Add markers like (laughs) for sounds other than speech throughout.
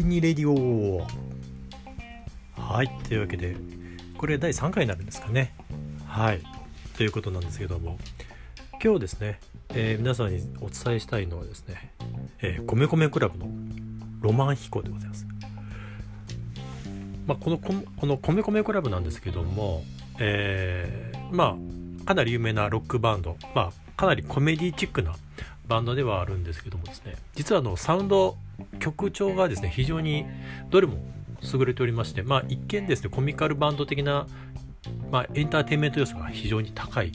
手にレディオ。はいというわけでこれ第3回になるんですかね。はいということなんですけども。今日ですね、えー、皆さんにお伝えしたいのはですね、えー、米米クラブのロマン飛行でございます、まあ、このこの米米クラブなんですけども、えー、まあかなり有名なロックバンド、まあ、かなりコメディチックなバンドではあるんですけどもですね実はあのサウンド曲調がですね非常にどれも優れておりましてまあ一見ですねコミカルバンド的な、まあ、エンターテインメント要素が非常に高い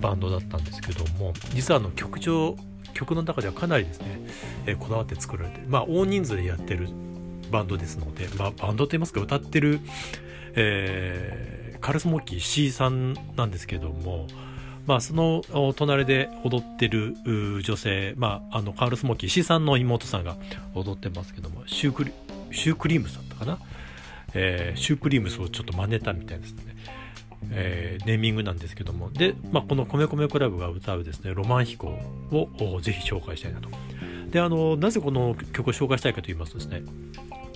バンドだったんですけども実はあの曲調曲の中ではかなりですね、えー、こだわって作られてまあ大人数でやってるバンドですので、まあ、バンドといいますか歌ってる、えー、カルスモッキー C さんなんですけどもまあ、その隣で踊ってる女性、まあ、あのカールスモーキー C さんの妹さんが踊ってますけどもシュークリシュークリームさんだかな、えー、シュークリームスをちょっと真似たみたいですね、えー、ネーミングなんですけども。で、まあ、この米米クラブが歌うですねロマン飛行をぜひ紹介したいなと。であのなぜこの曲を紹介したいかと言いますとですね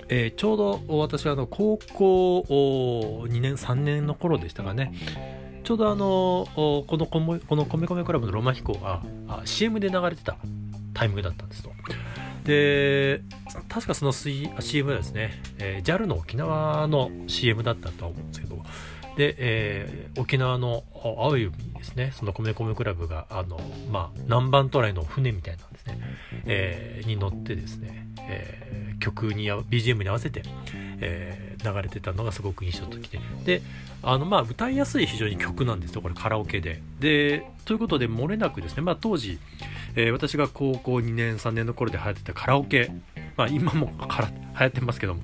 えー、ちょうど私はあの高校2年3年の頃でしたかね。ちょうどあのこのこのコメコメクラブのロマ飛行が CM で流れてたタイミングだったんですと。で確かその CM はですね、えー、JAL の沖縄の CM だったとは思うんですけどで、えー、沖縄の青い海にですねその米米クラブがあの、まあ、南蛮渡来の船みたいなんですね、えー、に乗ってですね、えー、曲に BGM に合わせて、えー、流れてたのがすごく印象的でであのまあ歌いやすい非常に曲なんですよこれカラオケで。でということで漏れなくですね、まあ、当時、えー、私が高校2年3年の頃で流行ってたカラオケ。まあ今もから流行ってますけども。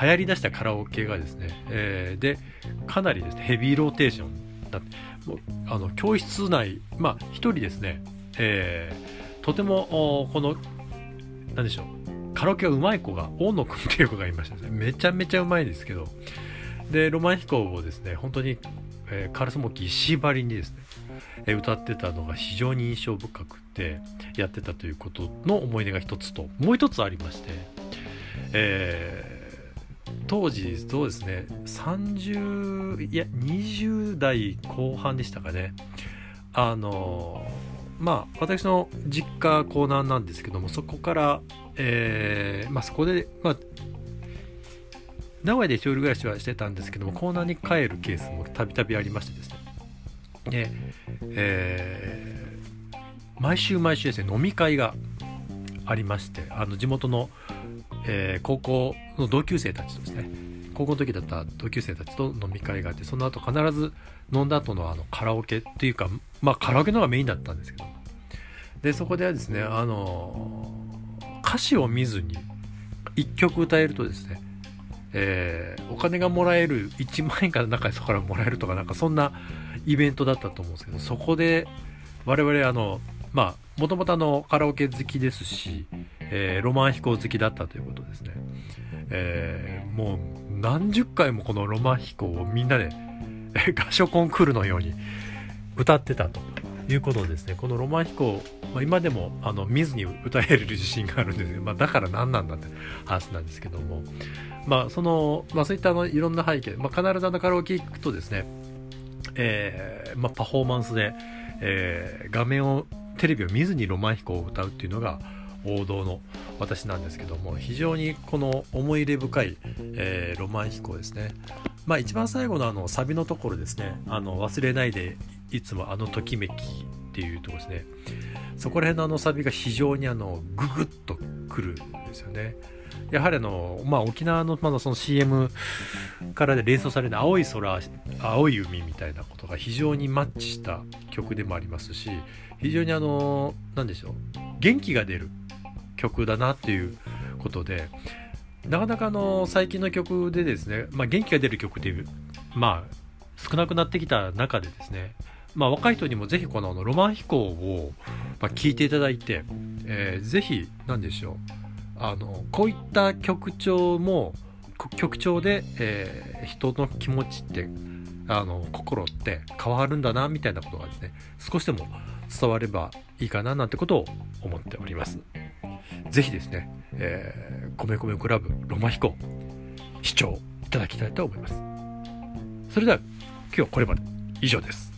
流行りだしたカラオケがですね、えー、でかなりですねヘビーローテーションだもうあの教室内まあ一人ですね、えー、とてもこの何でしょうカラオケがうまい子が大野くんっていう子がいましたねめちゃめちゃうまいんですけど。でロマン飛行をですね本当に、えー、カラスモキ石張りにですね、歌ってたのが非常に印象深くてやってたということの思い出が一つともう一つありまして、えー、当時そうですね30いや20代後半でしたかね。あのまあ私の実家港南なんですけどもそこからえー、まあ、そこで、まあ、名古屋で一人暮らしはしてたんですけどもコーナーに帰るケースもたびたびありましてですね。で、えー、毎週毎週ですね飲み会がありましてあの地元の、えー、高校の同級生たちとですね高校の時だった同級生たちと飲み会があってその後必ず飲んだ後のあのカラオケっていうかまあカラオケの方がメインだったんですけどでそこではですねあの歌詞を見ずに1曲歌えるとですね、えー、お金がもらえる1万円から中でそこからもらえるとかなんかそんなイベントだったと思うんですけどそこで我々あのまあもともとカラオケ好きですし、えー、ロマン飛行好きだったということですね、えー、もう何十回もこのロマン飛行をみんなで (laughs) 合唱コンクールのように歌ってたということですね。このロマン飛行、まあ、今でもあの見ずに歌える自信があるんですけど、まあ、だから何なんだって話なんですけども。まあその、まあ、そういったあのいろんな背景、まあ、必ずあのカラオケ行くとですね、えーまあ、パフォーマンスで、えー、画面をテレビを見ずにロマン飛行を歌うっていうのが王道の私なんですけども非常にこの思い入れ深い、えー、ロマン飛行ですね。まあ一番最後のあのサビのところですね。あの忘れないでいつもあのときめきっていうところですね。そこら辺のあのサビが非常にあのググッとくるんですよね。やはりあの、まあ、沖縄の,、まだその CM からで連想される青い空青い海みたいなことが非常にマッチした曲でもありますし非常にあの何でしょう元気が出る曲だなっていうことでなかなかあの最近の曲でですね、まあ、元気が出る曲っていうまあ少なくなってきた中でですねまあ、若い人にもぜひこのロマン飛行を、まあ、聞いていただいて、えー、ぜひ何でしょうあのこういった曲調も曲調で、えー、人の気持ちってあの心って変わるんだなみたいなことがですね少しでも伝わればいいかななんてことを思っております。ぜひですね、え米米クラブロマヒコ視聴いただきたいと思います。それでは今日はこれまで。以上です。